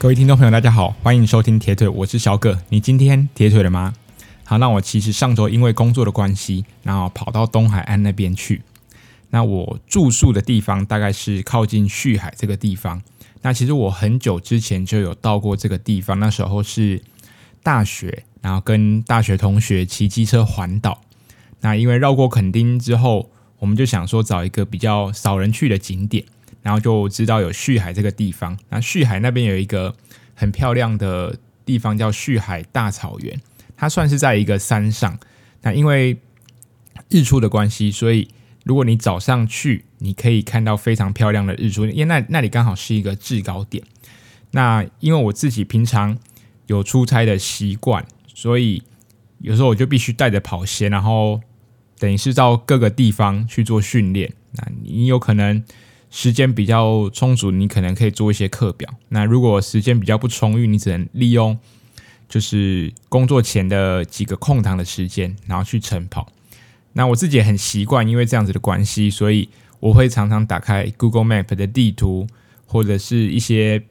各位听众朋友，大家好，欢迎收听铁腿，我是小葛。你今天铁腿了吗？好，那我其实上周因为工作的关系，然后跑到东海岸那边去。那我住宿的地方大概是靠近旭海这个地方。那其实我很久之前就有到过这个地方，那时候是大学，然后跟大学同学骑机车环岛。那因为绕过垦丁之后，我们就想说找一个比较少人去的景点。然后就知道有旭海这个地方，那旭海那边有一个很漂亮的地方叫旭海大草原，它算是在一个山上。那因为日出的关系，所以如果你早上去，你可以看到非常漂亮的日出，因为那那里刚好是一个制高点。那因为我自己平常有出差的习惯，所以有时候我就必须带着跑鞋，然后等于是到各个地方去做训练。那你有可能。时间比较充足，你可能可以做一些课表。那如果时间比较不充裕，你只能利用就是工作前的几个空档的时间，然后去晨跑。那我自己也很习惯，因为这样子的关系，所以我会常常打开 Google Map 的地图，或者是一些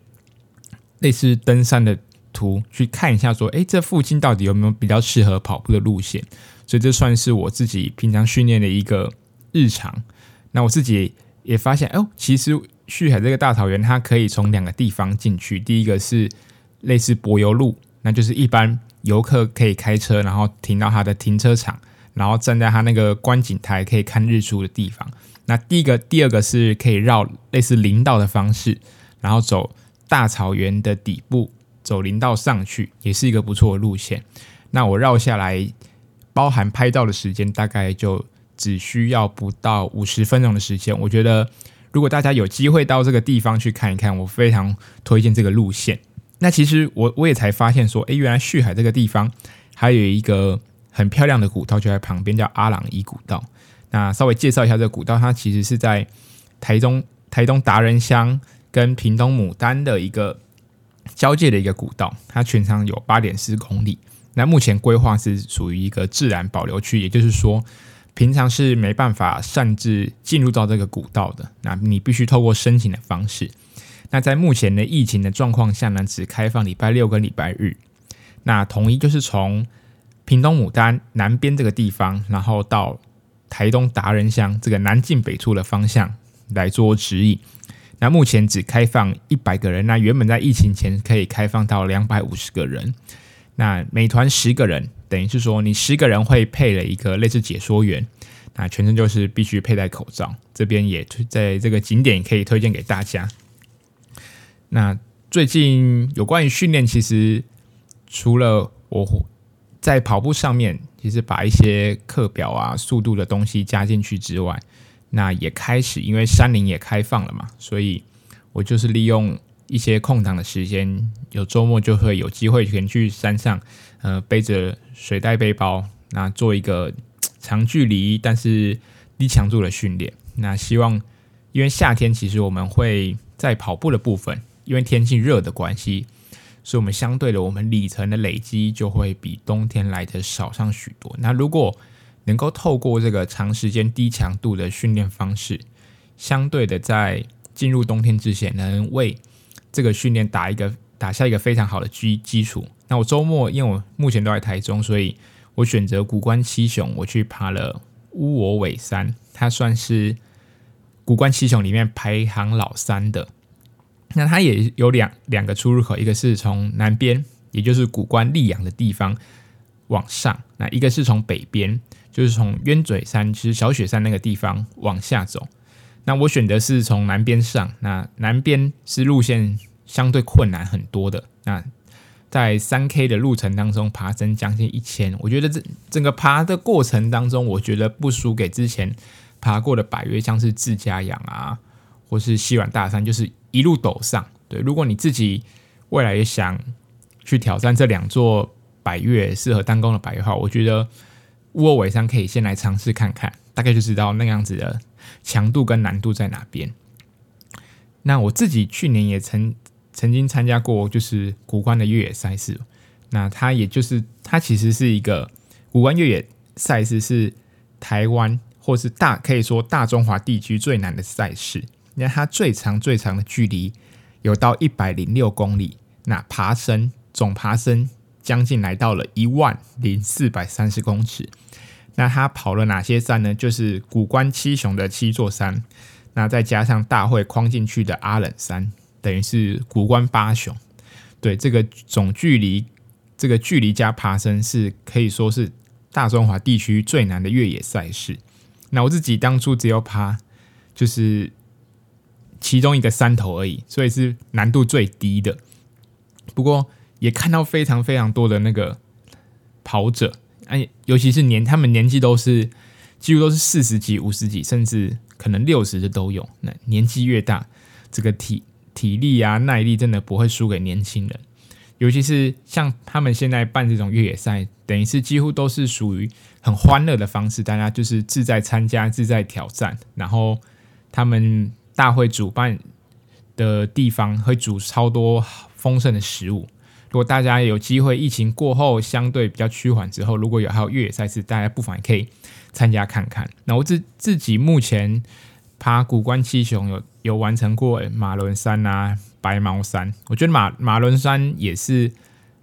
类似登山的图，去看一下说，诶，这附近到底有没有比较适合跑步的路线？所以这算是我自己平常训练的一个日常。那我自己。也发现哦，其实旭海这个大草原，它可以从两个地方进去。第一个是类似柏油路，那就是一般游客可以开车，然后停到它的停车场，然后站在它那个观景台可以看日出的地方。那第一个、第二个是可以绕类似林道的方式，然后走大草原的底部，走林道上去，也是一个不错的路线。那我绕下来，包含拍照的时间，大概就。只需要不到五十分钟的时间，我觉得如果大家有机会到这个地方去看一看，我非常推荐这个路线。那其实我我也才发现说，诶，原来旭海这个地方还有一个很漂亮的古道就在旁边，叫阿朗伊古道。那稍微介绍一下这个古道，它其实是在台中台东达人乡跟屏东牡丹的一个交界的一个古道，它全长有八点四公里。那目前规划是属于一个自然保留区，也就是说。平常是没办法擅自进入到这个古道的，那你必须透过申请的方式。那在目前的疫情的状况下呢，只开放礼拜六跟礼拜日。那统一就是从屏东牡丹南边这个地方，然后到台东达人乡这个南进北出的方向来做指引。那目前只开放一百个人，那原本在疫情前可以开放到两百五十个人。那每团十个人。等于是说，你十个人会配了一个类似解说员，那全程就是必须佩戴口罩。这边也在这个景点可以推荐给大家。那最近有关于训练，其实除了我在跑步上面，其实把一些课表啊、速度的东西加进去之外，那也开始因为山林也开放了嘛，所以我就是利用一些空档的时间，有周末就会有机会可以去山上。呃，背着水袋背包，那做一个长距离但是低强度的训练。那希望，因为夏天其实我们会在跑步的部分，因为天气热的关系，所以我们相对的我们里程的累积就会比冬天来的少上许多。那如果能够透过这个长时间低强度的训练方式，相对的在进入冬天之前，能为这个训练打一个打下一个非常好的基基础。那我周末，因为我目前都在台中，所以我选择古关七雄，我去爬了乌我尾山，它算是古关七雄里面排行老三的。那它也有两两个出入口，一个是从南边，也就是古关立阳的地方往上；那一个是从北边，就是从鸢嘴山，其实小雪山那个地方往下走。那我选择是从南边上，那南边是路线相对困难很多的。那在三 K 的路程当中，爬升将近一千，我觉得这整个爬的过程当中，我觉得不输给之前爬过的百岳，像是自家阳啊，或是西软大山，就是一路陡上。对，如果你自己未来也想去挑战这两座百岳，适合单攻的百岳的话，我觉得乌我尾山可以先来尝试看看，大概就知道那样子的强度跟难度在哪边。那我自己去年也曾。曾经参加过就是古关的越野赛事，那它也就是它其实是一个古关越野赛事，是台湾或是大可以说大中华地区最难的赛事，因为它最长最长的距离有到一百零六公里，那爬升总爬升将近来到了一万零四百三十公尺。那他跑了哪些山呢？就是古关七雄的七座山，那再加上大会框进去的阿冷山，等于是谷关八雄。对，这个总距离，这个距离加爬升是可以说是大中华地区最难的越野赛事。那我自己当初只有爬，就是其中一个山头而已，所以是难度最低的。不过也看到非常非常多的那个跑者，哎，尤其是年他们年纪都是几乎都是四十几、五十几，甚至可能六十的都有。那年纪越大，这个体体力啊、耐力真的不会输给年轻人。尤其是像他们现在办这种越野赛，等于是几乎都是属于很欢乐的方式，大家就是自在参加、自在挑战。然后他们大会主办的地方会煮超多丰盛的食物。如果大家有机会，疫情过后相对比较趋缓之后，如果有还有越野赛事，大家不妨也可以参加看看。那我自自己目前爬古关七雄有有完成过马仑山啊。白毛山，我觉得马马仑山也是，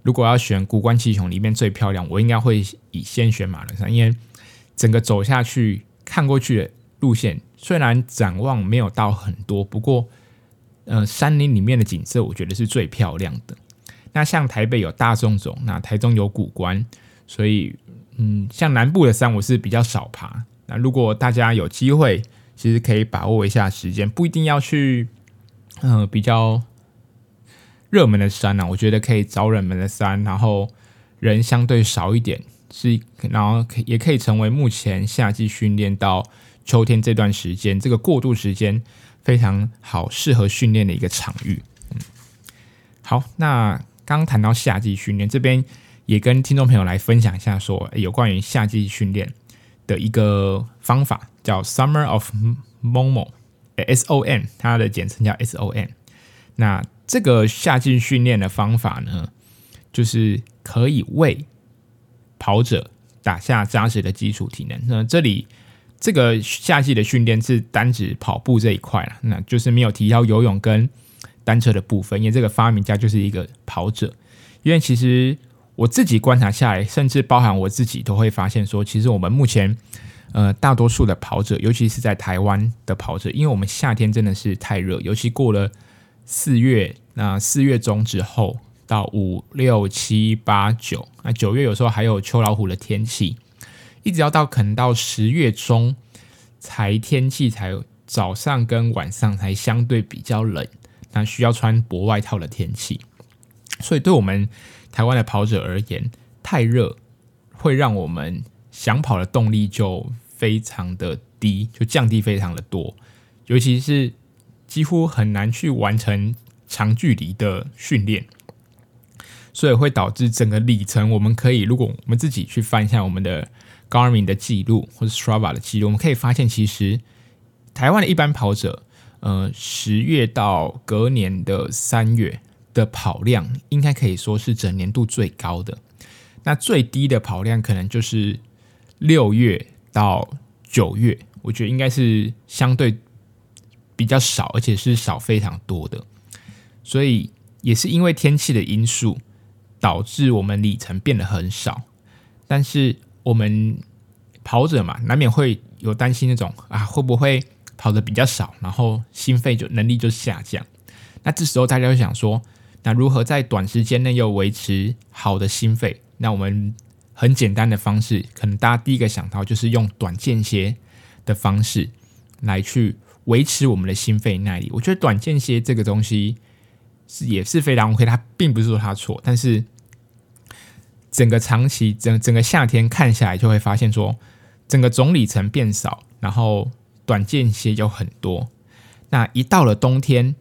如果要选古关七雄里面最漂亮，我应该会以先选马仑山，因为整个走下去看过去的路线，虽然展望没有到很多，不过呃山林里面的景色，我觉得是最漂亮的。那像台北有大纵走，那台中有古关，所以嗯，像南部的山我是比较少爬。那如果大家有机会，其实可以把握一下时间，不一定要去。嗯、呃，比较热门的山呢、我觉得可以找冷门的山，然后人相对少一点，是然后也可以成为目前夏季训练到秋天这段时间这个过渡时间非常好适合训练的一个场域。嗯，好，那刚谈到夏季训练，这边也跟听众朋友来分享一下，说有关于夏季训练的一个方法，叫 Summer of Momo。S O M，它的简称叫 S O M。那这个夏季训练的方法呢，就是可以为跑者打下扎实的基础体能。那这里这个夏季的训练是单指跑步这一块了，那就是没有提到游泳跟单车的部分。因为这个发明家就是一个跑者。因为其实我自己观察下来，甚至包含我自己都会发现说，其实我们目前。呃，大多数的跑者，尤其是在台湾的跑者，因为我们夏天真的是太热，尤其过了四月，那四月中之后到五六七八九，那九月有时候还有秋老虎的天气，一直要到可能到十月中才天气才早上跟晚上才相对比较冷，那需要穿薄外套的天气，所以对我们台湾的跑者而言，太热会让我们想跑的动力就。非常的低，就降低非常的多，尤其是几乎很难去完成长距离的训练，所以会导致整个里程，我们可以如果我们自己去翻一下我们的 Garmin 的记录或者 Strava 的记录，我们可以发现，其实台湾的一般跑者，呃，十月到隔年的三月的跑量，应该可以说是整年度最高的。那最低的跑量可能就是六月。到九月，我觉得应该是相对比较少，而且是少非常多的，所以也是因为天气的因素，导致我们里程变得很少。但是我们跑者嘛，难免会有担心那种啊，会不会跑得比较少，然后心肺就能力就下降。那这时候大家会想说，那如何在短时间内又维持好的心肺？那我们。很简单的方式，可能大家第一个想到就是用短间歇的方式来去维持我们的心肺耐力。我觉得短间歇这个东西是也是非常 OK，它并不是说它错，但是整个长期整整个夏天看下来，就会发现说整个总里程变少，然后短间歇有很多。那一到了冬天，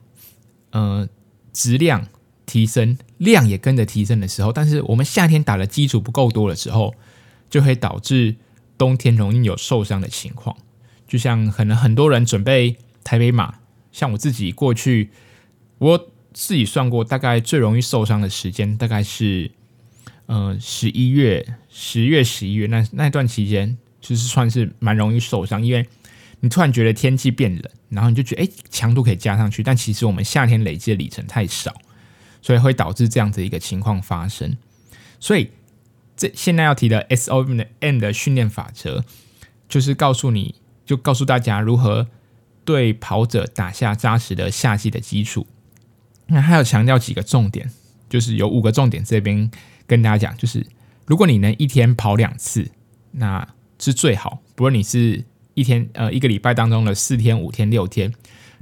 呃，质量。提升量也跟着提升的时候，但是我们夏天打的基础不够多的时候，就会导致冬天容易有受伤的情况。就像可能很多人准备台北马，像我自己过去，我自己算过，大概最容易受伤的时间大概是，呃，十一月、十月、十一月那那段期间，就是算是蛮容易受伤，因为你突然觉得天气变冷，然后你就觉得哎，强度可以加上去，但其实我们夏天累积的里程太少。所以会导致这样子一个情况发生。所以这现在要提的 SOM 的训练法则，就是告诉你就告诉大家如何对跑者打下扎实的夏季的基础。那还要强调几个重点，就是有五个重点这边跟大家讲，就是如果你能一天跑两次，那是最好。不论你是一天呃一个礼拜当中的四天、五天、六天，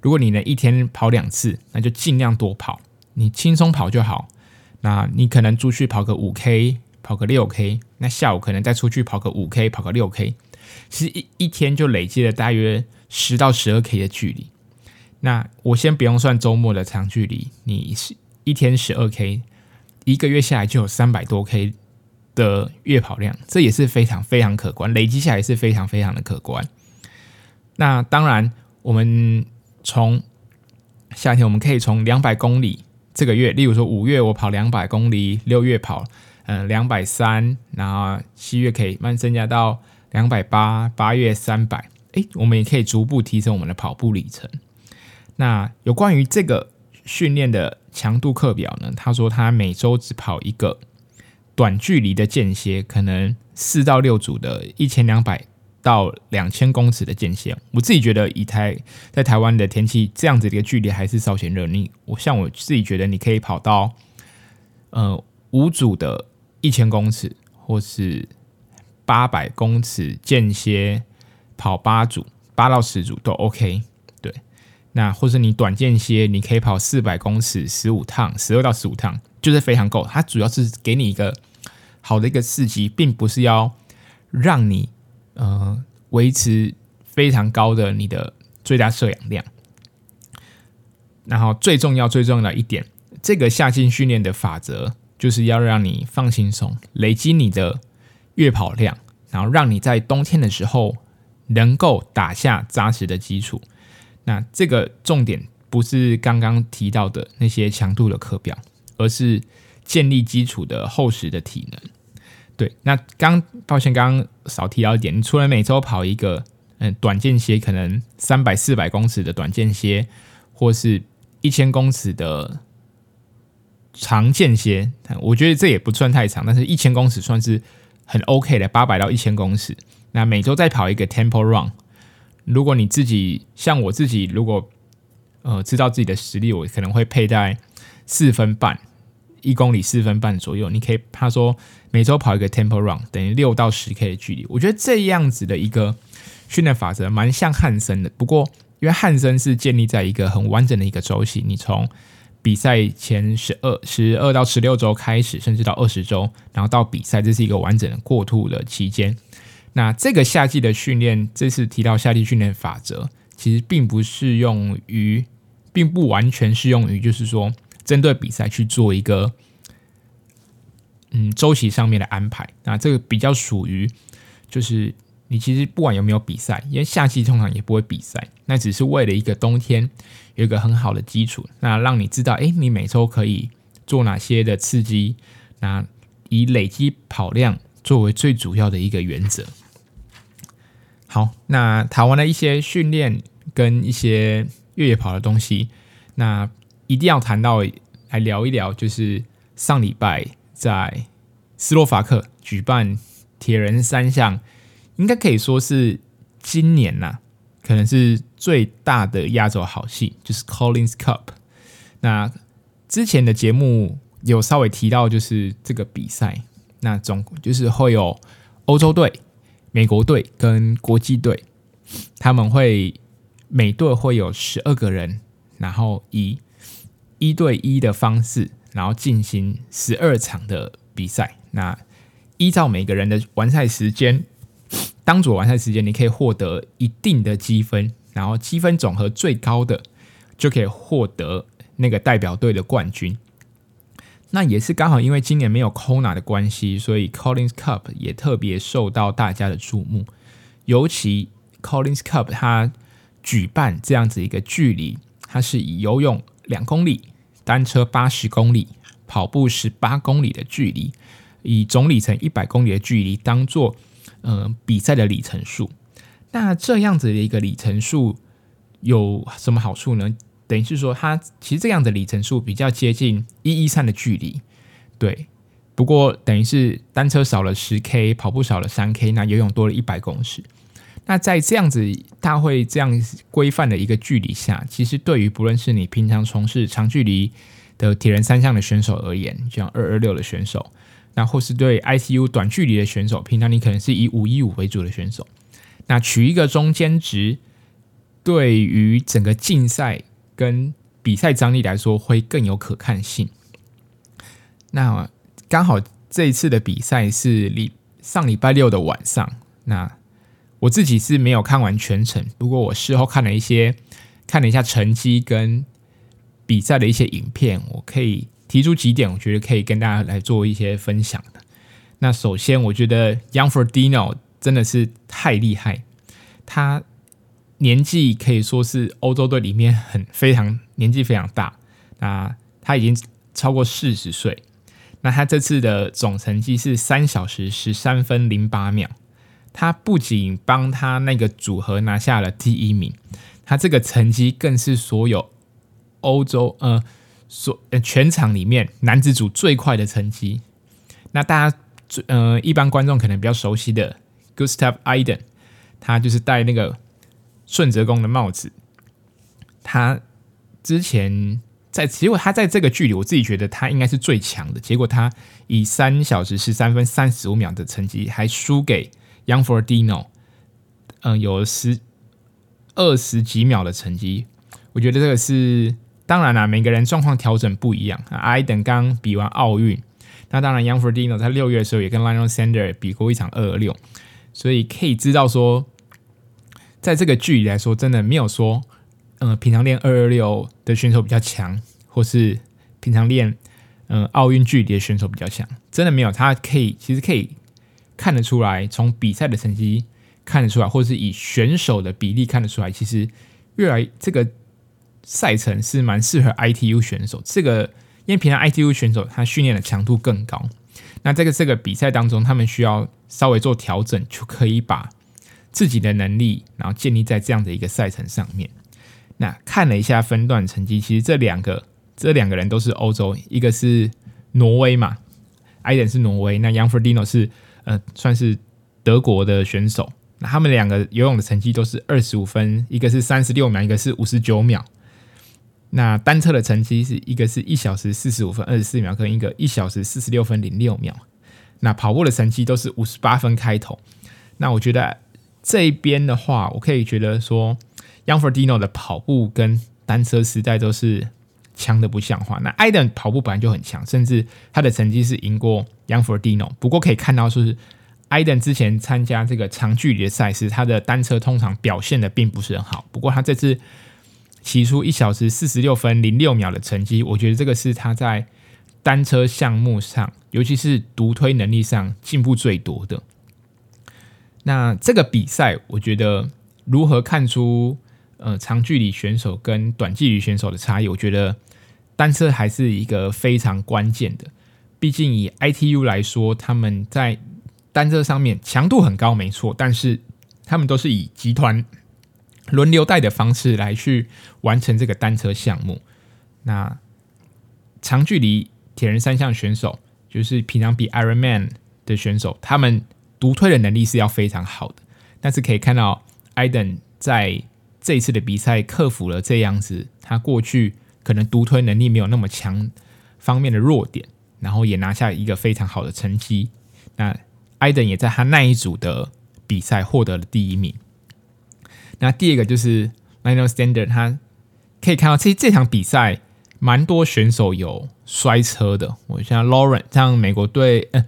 如果你能一天跑两次，那就尽量多跑，你轻松跑就好。那你可能出去跑个五 K，跑个六 K，那下午可能再出去跑个五 K，跑个六 K，其实一一天就累积了大约十到十二 K 的距离。那我先不用算周末的长距离，你是一天十二 K，一个月下来就有三百多 K 的月跑量，这也是非常非常可观，累积下来是非常非常的可观。那当然，我们从夏天我们可以从两百公里这个月，例如说五月我跑两百公里，六月跑嗯两百三，然后七月可以慢慢增加到两百八，八月三百，诶，我们也可以逐步提升我们的跑步里程。那有关于这个训练的强度课表呢？他说他每周只跑一个短距离的间歇，可能四到六组的一千两百到两千公尺的间歇。我自己觉得，以台在台湾的天气，这样子的一个距离还是稍显热。你我像我自己觉得，你可以跑到呃五组的一千公尺，或是八百公尺间歇跑八组，八到十组都 OK。对那或者你短间歇，你可以跑四百公尺十五趟，十二到十五趟，就是非常够。它主要是给你一个好的一个刺激，并不是要让你呃维持非常高的你的最大摄氧量。然后最重要最重要的一点，这个夏季训练的法则就是要让你放轻松，累积你的月跑量，然后让你在冬天的时候能够打下扎实的基础。那这个重点不是刚刚提到的那些强度的课表，而是建立基础的厚实的体能。对，那刚抱歉，刚刚少提到一点，你除了每周跑一个嗯短间歇，可能三百四百公尺的短间歇，或是一千公尺的长间歇，我觉得这也不算太长，但是一千公尺算是很 OK 的，八百到一千公尺。那每周再跑一个 Tempo Run。如果你自己像我自己，如果呃知道自己的实力，我可能会佩戴四分半，一公里四分半左右。你可以他说每周跑一个 tempo run，等于六到十 k 的距离。我觉得这样子的一个训练法则蛮像汉森的。不过因为汉森是建立在一个很完整的一个周期，你从比赛前十二十二到十六周开始，甚至到二十周，然后到比赛，这是一个完整的过渡的期间。那这个夏季的训练，这次提到夏季训练法则，其实并不适用于，并不完全适用于，就是说针对比赛去做一个，嗯，周期上面的安排。那这个比较属于，就是你其实不管有没有比赛，因为夏季通常也不会比赛，那只是为了一个冬天有一个很好的基础，那让你知道，哎，你每周可以做哪些的刺激，那以累积跑量作为最主要的一个原则。好，那台湾的一些训练跟一些越野跑的东西，那一定要谈到来聊一聊，就是上礼拜在斯洛伐克举办铁人三项，应该可以说是今年呐、啊，可能是最大的压轴好戏，就是 Collins Cup。那之前的节目有稍微提到，就是这个比赛，那总就是会有欧洲队。美国队跟国际队，他们会每队会有十二个人，然后以一对一的方式，然后进行十二场的比赛。那依照每个人的完赛时间，当组完赛时间，你可以获得一定的积分，然后积分总和最高的就可以获得那个代表队的冠军。那也是刚好，因为今年没有 Kona 的关系，所以 Collins Cup 也特别受到大家的注目。尤其 Collins Cup 它举办这样子一个距离，它是以游泳两公里、单车八十公里、跑步十八公里的距离，以总里程一百公里的距离当做呃比赛的里程数。那这样子的一个里程数有什么好处呢？等于是说，它其实这样的里程数比较接近一一三的距离，对。不过等于是单车少了十 K，跑步少了三 K，那游泳多了一百公尺。那在这样子大会这样规范的一个距离下，其实对于不论是你平常从事长距离的铁人三项的选手而言，像二二六的选手，那或是对 ICU 短距离的选手，平常你可能是以五一五为主的选手，那取一个中间值，对于整个竞赛跟比赛张力来说，会更有可看性。那刚好这一次的比赛是礼上礼拜六的晚上，那我自己是没有看完全程，不过我事后看了一些，看了一下成绩跟比赛的一些影片，我可以提出几点，我觉得可以跟大家来做一些分享的。那首先，我觉得 Young f o r d i n o 真的是太厉害，他年纪可以说是欧洲队里面很非常年纪非常大，那他已经超过四十岁。那他这次的总成绩是三小时十三分零八秒，他不仅帮他那个组合拿下了第一名，他这个成绩更是所有欧洲呃所呃全场里面男子组最快的成绩。那大家最呃一般观众可能比较熟悉的 Gustav Iden，他就是戴那个顺泽宫的帽子，他之前。在结果，他在这个距离，我自己觉得他应该是最强的。结果他以三小时十三分三十五秒的成绩，还输给 Young for Dino，嗯，有十二十几秒的成绩。我觉得这个是当然啦，每个人状况调整不一样。艾登刚比完奥运，那当然 Young for Dino 在六月的时候也跟 Lion Sander 比过一场二二六，所以可以知道说，在这个距离来说，真的没有说。嗯，平常练二二六的选手比较强，或是平常练嗯奥运距离的选手比较强，真的没有。他可以其实可以看得出来，从比赛的成绩看得出来，或是以选手的比例看得出来，其实越来这个赛程是蛮适合 ITU 选手。这个因为平常 ITU 选手他训练的强度更高，那这个这个比赛当中，他们需要稍微做调整，就可以把自己的能力，然后建立在这样的一个赛程上面。那看了一下分段成绩，其实这两个这两个人都是欧洲，一个是挪威嘛，艾登是挪威，那 Jan Frodeno 是呃算是德国的选手。那他们两个游泳的成绩都是二十五分，一个是三十六秒，一个是五十九秒。那单车的成绩是一个是一小时四十五分二十四秒，跟一个一小时四十六分零六秒。那跑步的成绩都是五十八分开头。那我觉得这一边的话，我可以觉得说。，Young f o r d i n o 的跑步跟单车时代都是强的不像话。那艾登跑步本来就很强，甚至他的成绩是赢过 Jan Frodeno。不过可以看到，是艾登之前参加这个长距离的赛事，他的单车通常表现的并不是很好。不过他这次骑出一小时四十六分零六秒的成绩，我觉得这个是他在单车项目上，尤其是独推能力上进步最多的。那这个比赛，我觉得如何看出？呃，长距离选手跟短距离选手的差异，我觉得单车还是一个非常关键的。毕竟以 ITU 来说，他们在单车上面强度很高，没错，但是他们都是以集团轮流带的方式来去完成这个单车项目。那长距离铁人三项选手，就是平常比 Ironman 的选手，他们独推的能力是要非常好的。但是可以看到，Iden 在这一次的比赛克服了这样子，他过去可能独推能力没有那么强方面的弱点，然后也拿下一个非常好的成绩。那艾登也在他那一组的比赛获得了第一名。那第二个就是 Lionel Sanders，他可以看到这这场比赛蛮多选手有摔车的。我像 Lawrence，像美国队，嗯、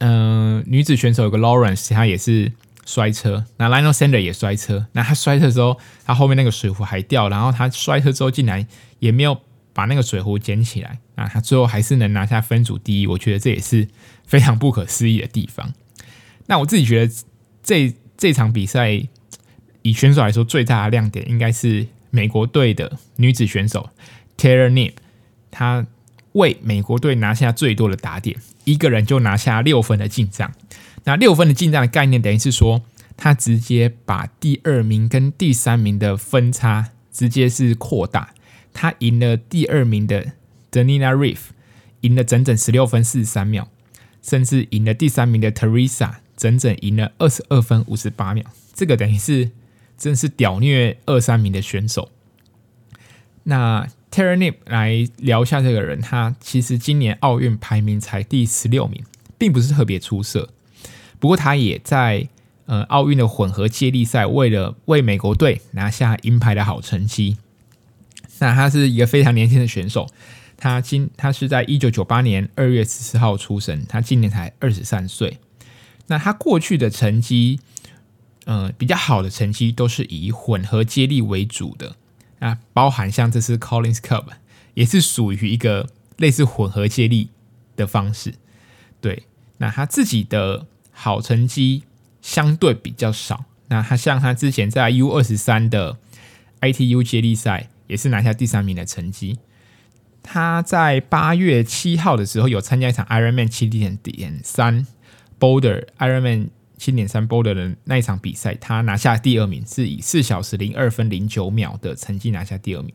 嗯、女子选手有个 Lawrence，他也是。摔车，那 Lionel Sanders 也摔车。那他摔车的时候，他后面那个水壶还掉，然后他摔车之后竟然也没有把那个水壶捡起来。那他最后还是能拿下分组第一，我觉得这也是非常不可思议的地方。那我自己觉得这这场比赛以选手来说，最大的亮点应该是美国队的女子选手 Tara Nip，她为美国队拿下最多的打点，一个人就拿下六分的进账。那六分的进账的概念，等于是说，他直接把第二名跟第三名的分差直接是扩大，他赢了第二名的 Danina Ryf，赢了整整十六分四十三秒，甚至赢了第三名的 Teresa，整整赢了二十二分五十八秒。这个等于是真是屌虐二三名的选手。那 Tara Nip 来聊一下这个人，他其实今年奥运排名才第十六名，并不是特别出色。不过他也在呃奥运的混合接力赛，为了为美国队拿下银牌的好成绩。那他是一个非常年轻的选手，他今他是在一九九八年二月十四号出生，他今年才二十三岁。那他过去的成绩，呃，比较好的成绩都是以混合接力为主的。啊，包含像这次 Collins Cup 也是属于一个类似混合接力的方式。对，那他自己的好成绩相对比较少。那他像他之前在 U 二十三的 ITU 接力赛也是拿下第三名的成绩。他在八月七号的时候有参加一场 Ironman 七点点三 Boulder Ironman。七点三 Boulder 的那一场比赛，他拿下第二名，是以四小时零二分零九秒的成绩拿下第二名。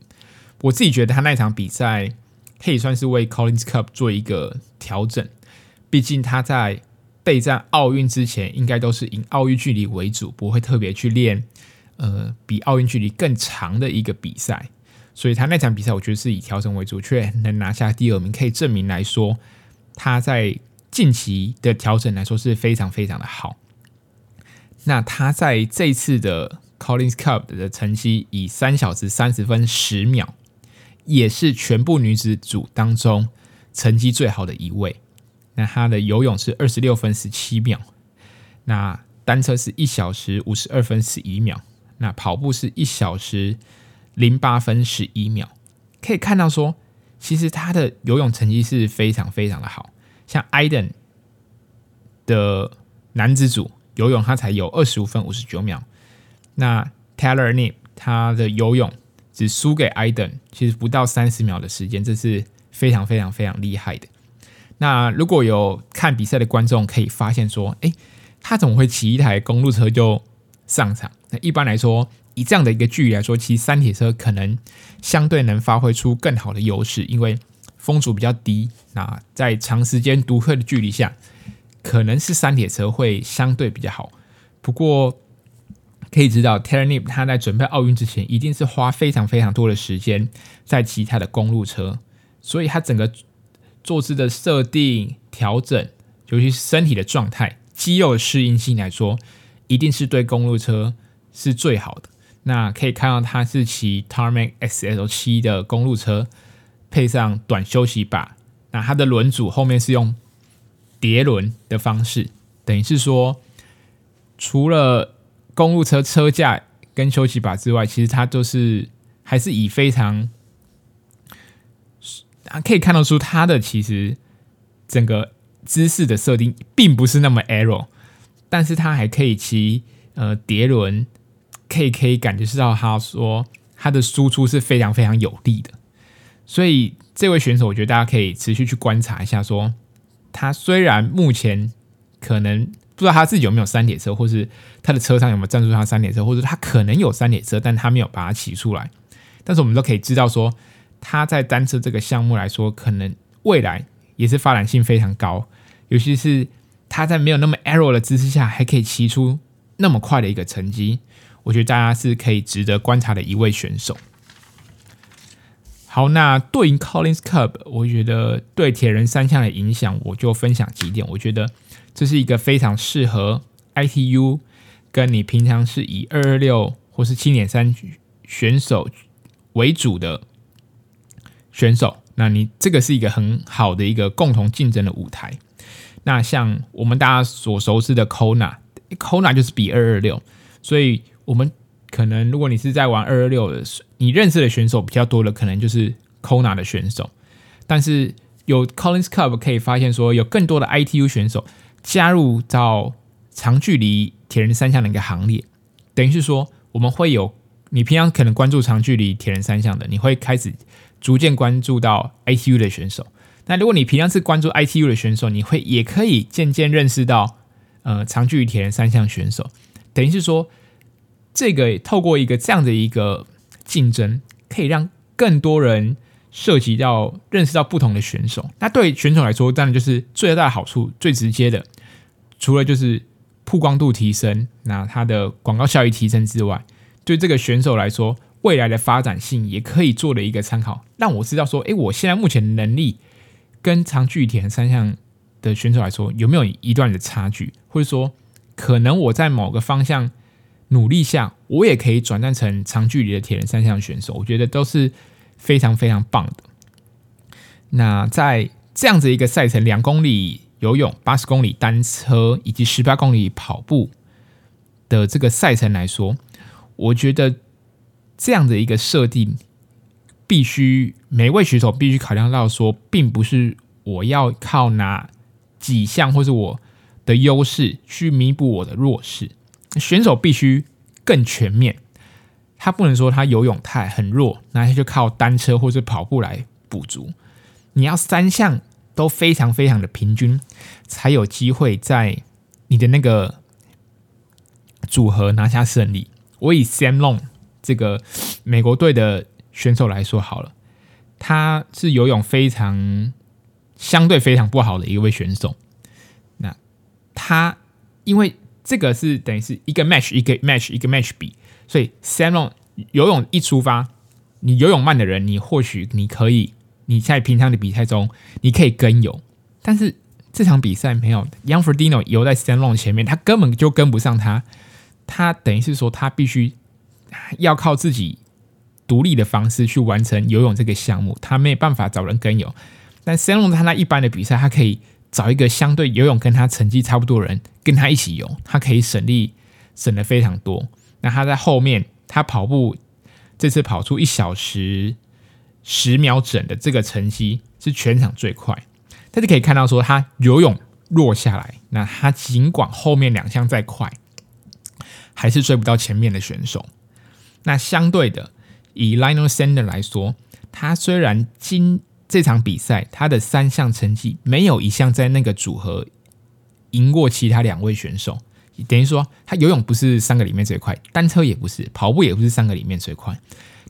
我自己觉得他那场比赛可以算是为 Collins Cup 做一个调整，毕竟他在备战奥运之前，应该都是以奥运距离为主，不会特别去练呃比奥运距离更长的一个比赛。所以他那场比赛，我觉得是以调整为主，却能拿下第二名，可以证明来说他在近期的调整来说是非常非常的好。那他在这次的 Collins Cup 的成绩以三小时三十分十秒，也是全部女子组当中成绩最好的一位。那他的游泳是二十六分十七秒，那单车是一小时五十二分十一秒，那跑步是一小时零八分十一秒。可以看到说，其实他的游泳成绩是非常非常的好，像 Iden 的男子组。游泳他才有二十五分五十九秒，那 Taylor Nip 他的游泳只输给 Iden，其实不到三十秒的时间，这是非常非常非常厉害的。那如果有看比赛的观众可以发现说，诶，他怎么会骑一台公路车就上场？那一般来说，以这样的一个距离来说，骑三铁车可能相对能发挥出更好的优势，因为风阻比较低。那在长时间独特的距离下。可能是三铁车会相对比较好，不过可以知道 Tara Nip 他在准备奥运之前，一定是花非常非常多的时间在骑他的公路车，所以他整个坐姿的设定调整，尤其是身体的状态、肌肉的适应性来说，一定是对公路车是最好的。那可以看到他是骑 Tarmac XL 七的公路车，配上短休息把，那他的轮组后面是用。叠轮的方式，等于是说，除了公路车车架跟休息把之外，其实它都是还是以非常，啊，可以看得出它的其实整个姿势的设定并不是那么 arrow，但是它还可以骑呃叠轮，可以可以感觉到他说他的输出是非常非常有力的，所以这位选手，我觉得大家可以持续去观察一下说。他虽然目前可能不知道他自己有没有三铁车，或是他的车上有没有赞助他三铁车，或者他可能有三铁车，但他没有把它骑出来。但是我们都可以知道说，他在单车这个项目来说，可能未来也是发展性非常高。尤其是他在没有那么 aero 的姿势下，还可以骑出那么快的一个成绩，我觉得大家是可以值得观察的一位选手。好，那对于 Collins Cup，我觉得对铁人三项的影响，我就分享几点。我觉得这是一个非常适合 ITU 跟你平常是以二二六或是七点三选手为主的选手，那你这个是一个很好的一个共同竞争的舞台。那像我们大家所熟知的 Kona，Kona 就是比二二六，所以我们。可能如果你是在玩二二六的，你认识的选手比较多的，可能就是 Kona 的选手。但是有 Collins Cup 可以发现说，有更多的 ITU 选手加入到长距离铁人三项的一个行列。等于是说，我们会有你平常可能关注长距离铁人三项的，你会开始逐渐关注到 ITU 的选手。那如果你平常是关注 ITU 的选手，你会也可以渐渐认识到呃长距离铁人三项选手。等于是说。这个透过一个这样的一个竞争，可以让更多人涉及到认识到不同的选手。那对选手来说，当然就是最大的好处，最直接的，除了就是曝光度提升，那他的广告效益提升之外，对这个选手来说，未来的发展性也可以做的一个参考，让我知道说，诶，我现在目前的能力跟长距离铁人三项的选手来说，有没有一段的差距，或者说，可能我在某个方向努力下，我也可以转战成长距离的铁人三项选手，我觉得都是非常非常棒的。那在这样子一个赛程，两公里游泳、八十公里单车以及十八公里跑步的这个赛程来说，我觉得。这样的一个设定，必须每位选手必须考量到说，并不是我要靠哪几项或是我的优势去弥补我的弱势。选手必须更全面，他不能说他游泳太很弱，那他就靠单车或是跑步来补足。你要三项都非常非常的平均，才有机会在你的那个组合拿下胜利。我以 Sam Long。这个美国队的选手来说好了，他是游泳非常相对非常不好的一位选手。那他因为这个是等于是一个 match 一个 match 一个 match 比，所以 Samlon 游泳一出发，你游泳慢的人，你或许你可以你在平常的比赛中你可以跟游，但是这场比赛没有 Jan Frodeno 游在 Samlon 前面，他根本就跟不上他，他等于是说他必须。要靠自己独立的方式去完成游泳这个项目，他没有办法找人跟游。但 Samlon 他那一般的比赛，他可以找一个相对游泳跟他成绩差不多的人跟他一起游，他可以省力省得非常多。那他在后面，他跑步这次跑出一小时十秒整的这个成绩是全场最快。但是可以看到说，他游泳落下来，那他尽管后面两项再快，还是追不到前面的选手。那相对的，以 Lionel Sanders 来说，他虽然今这场比赛他的三项成绩没有一项在那个组合赢过其他两位选手，等于说他游泳不是三个里面最快，单车也不是，跑步也不是三个里面最快，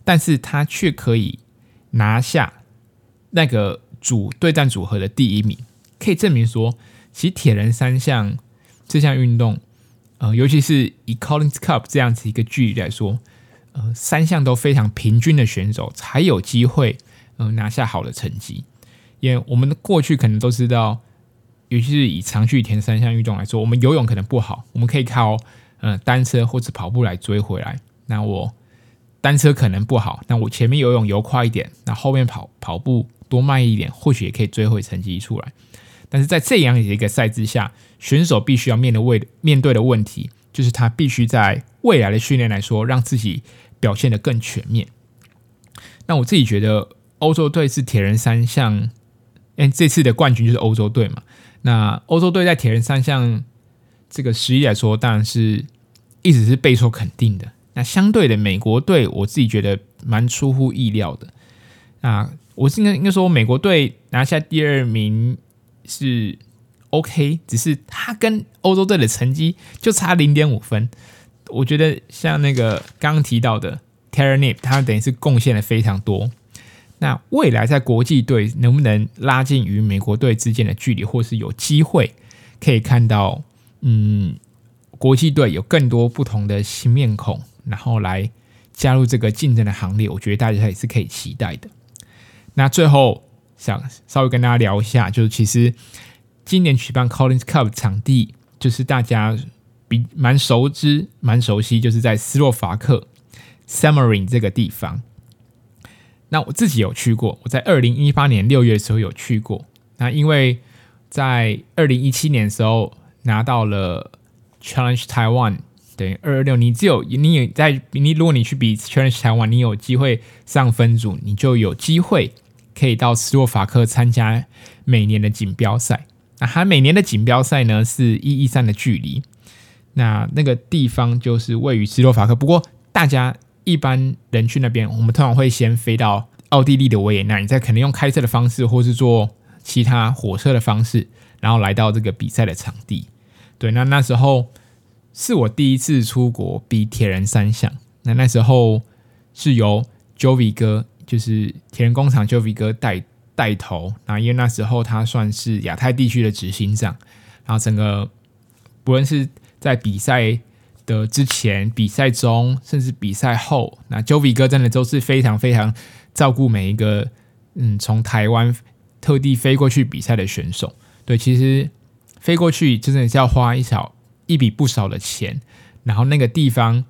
但是他却可以拿下那个组对战组合的第一名，可以证明说，其实铁人三项这项运动，呃，尤其是以 Collins Cup 这样子一个距离来说。呃，三项都非常平均的选手才有机会，呃，拿下好的成绩。因为我们过去可能都知道，尤其是以长距离田三项运动来说，我们游泳可能不好，我们可以靠呃单车或者跑步来追回来。那我单车可能不好，那我前面游泳游快一点，那后面跑跑步多慢一点，或许也可以追回成绩出来。但是在这样的一个赛制下，选手必须要面对未面对的问题，就是他必须在未来的训练来说，让自己表现得更全面。那我自己觉得，欧洲队是铁人三项，因为这次的冠军就是欧洲队嘛。那欧洲队在铁人三项这个实力来说，当然是一直是备受肯定的。那相对的，美国队我自己觉得蛮出乎意料的。那我是应该应该说，美国队拿下第二名是 OK，只是他跟欧洲队的成绩就差零点五分。我觉得像那个刚刚提到的 Tara Nip，他等于是贡献了非常多。那未来在国际队能不能拉近与美国队之间的距离，或是有机会可以看到，嗯，国际队有更多不同的新面孔，然后来加入这个竞争的行列，我觉得大家也是可以期待的。那最后想稍微跟大家聊一下，就是其实今年举办 Collins Cup 场地，就是大家。比蛮熟知、蛮熟悉，就是在斯洛伐克 Semarin 这个地方。那我自己有去过，我在二零一八年六月的时候有去过。那因为在二零一七年的时候拿到了 Challenge Taiwan 等于二二六，你只有你也在你，如果你去比 Challenge Taiwan，你有机会上分组，你就有机会可以到斯洛伐克参加每年的锦标赛。那它每年的锦标赛呢是一一三的距离。那那个地方就是位于斯洛伐克，不过大家一般人去那边，我们通常会先飞到奥地利的维也纳，你再可能用开车的方式，或是坐其他火车的方式，然后来到这个比赛的场地。对，那那时候是我第一次出国比铁人三项，那那时候是由 Jovi 哥，就是铁人工厂 Jovi 哥带带头。那因为那时候他算是亚太地区的执行长，然后整个不论是在比赛的之前、比赛中，甚至比赛后，那 Jovi 哥真的都是非常非常照顾每一个嗯从台湾特地飞过去比赛的选手。对，其实飞过去真的是要花一小一笔不少的钱，然后那个地方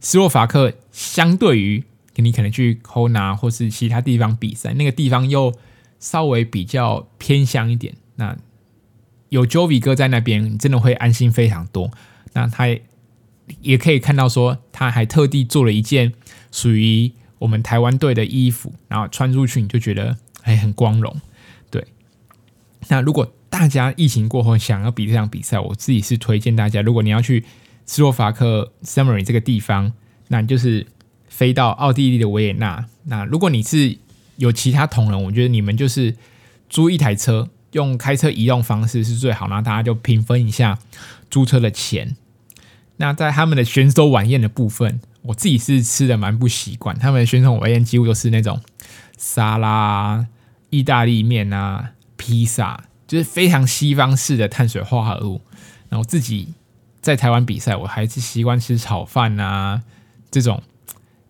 斯洛伐克相对于你可能去 Kona 或是其他地方比赛，那个地方又稍微比较偏乡一点。那有 Jovi 哥在那边，你真的会安心非常多。那他也可以看到说，他还特地做了一件属于我们台湾队的衣服，然后穿出去你就觉得还很光荣。对，那如果大家疫情过后想要比这场比赛，我自己是推荐大家，如果你要去斯洛伐克 Semery 这个地方，那你就是飞到奥地利的维也纳。那如果你是有其他同仁，我觉得你们就是租一台车，用开车移动方式是最好，然后大家就平分一下租车的钱。那在他们的选手晚宴的部分，我自己是吃的蛮不习惯。他们的选手晚宴几乎都是那种沙拉、意大利面啊、披萨，就是非常西方式的碳水化合物。然后自己在台湾比赛，我还是习惯吃炒饭啊这种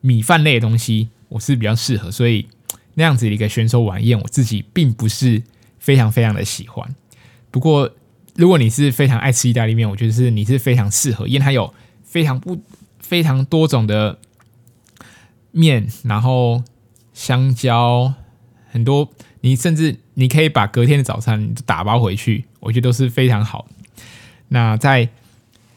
米饭类的东西，我是比较适合。所以那样子的一个选手晚宴，我自己并不是非常非常的喜欢。不过，如果你是非常爱吃意大利面，我觉得是你是非常适合，因为它有非常不非常多种的面，然后香蕉很多，你甚至你可以把隔天的早餐打包回去，我觉得都是非常好。那在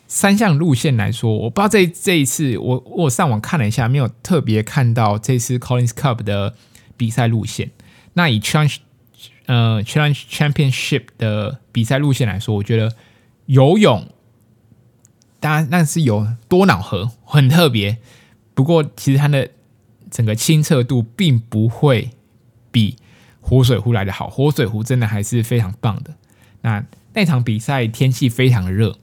三项路线来说，我不知道这这一次我我上网看了一下，没有特别看到这次 Collins Cup 的比赛路线。那以 Challenge 呃，Challenge Championship 的比赛路线来说，我觉得游泳当然那是有多瑙河很特别，不过其实它的整个清澈度并不会比活水湖来的好，活水湖真的还是非常棒的。那那场比赛天气非常的热，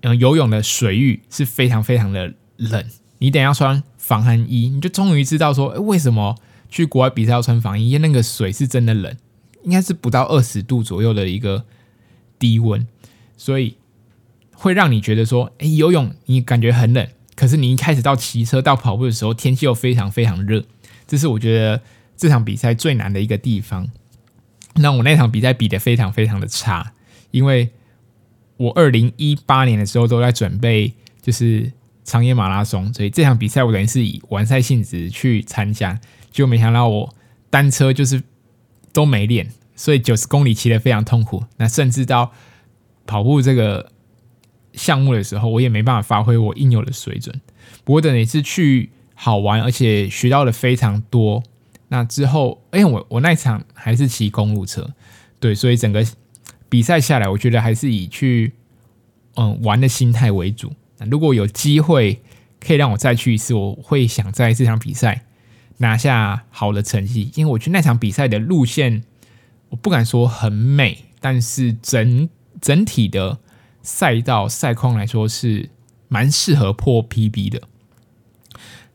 呃，游泳的水域是非常非常的冷，你等下要穿防寒衣，你就终于知道说，诶，为什么去国外比赛要穿防衣，因为那个水是真的冷。应该是不到二十度左右的一个低温，所以会让你觉得说，哎，游泳你感觉很冷，可是你一开始到骑车到跑步的时候，天气又非常非常热，这是我觉得这场比赛最难的一个地方。那我那场比赛比的非常非常的差，因为我二零一八年的时候都在准备就是长野马拉松，所以这场比赛我等于是以完赛性质去参加，结果没想到我单车就是。都没练，所以九十公里骑得非常痛苦。那甚至到跑步这个项目的时候，我也没办法发挥我应有的水准。不过等于是去好玩，而且学到了非常多。那之后，哎，我我那场还是骑公路车，对，所以整个比赛下来，我觉得还是以去嗯玩的心态为主。那如果有机会可以让我再去一次，我会想在这场比赛。拿下好的成绩，因为我觉得那场比赛的路线，我不敢说很美，但是整整体的赛道赛况来说是蛮适合破 PB 的。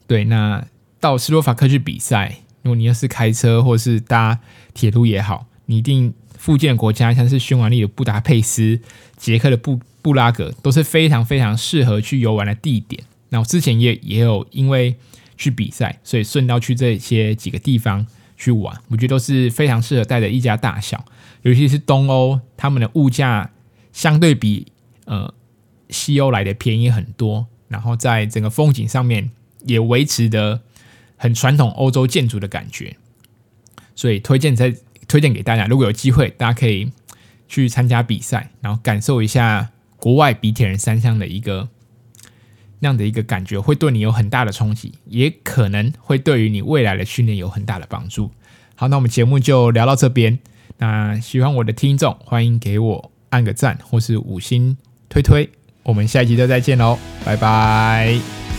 对，那到斯洛伐克去比赛，如果你要是开车或是搭铁路也好，你一定附近的国家，像是匈牙利的布达佩斯、捷克的布布拉格，都是非常非常适合去游玩的地点。那我之前也也有因为。去比赛，所以顺道去这些几个地方去玩，我觉得都是非常适合带着一家大小，尤其是东欧，他们的物价相对比呃西欧来的便宜很多，然后在整个风景上面也维持的很传统欧洲建筑的感觉，所以推荐在推荐给大家，如果有机会，大家可以去参加比赛，然后感受一下国外比铁人三项的一个。那样的一个感觉会对你有很大的冲击，也可能会对于你未来的训练有很大的帮助。好，那我们节目就聊到这边。那喜欢我的听众，欢迎给我按个赞或是五星推推。我们下一集就再见喽，拜拜。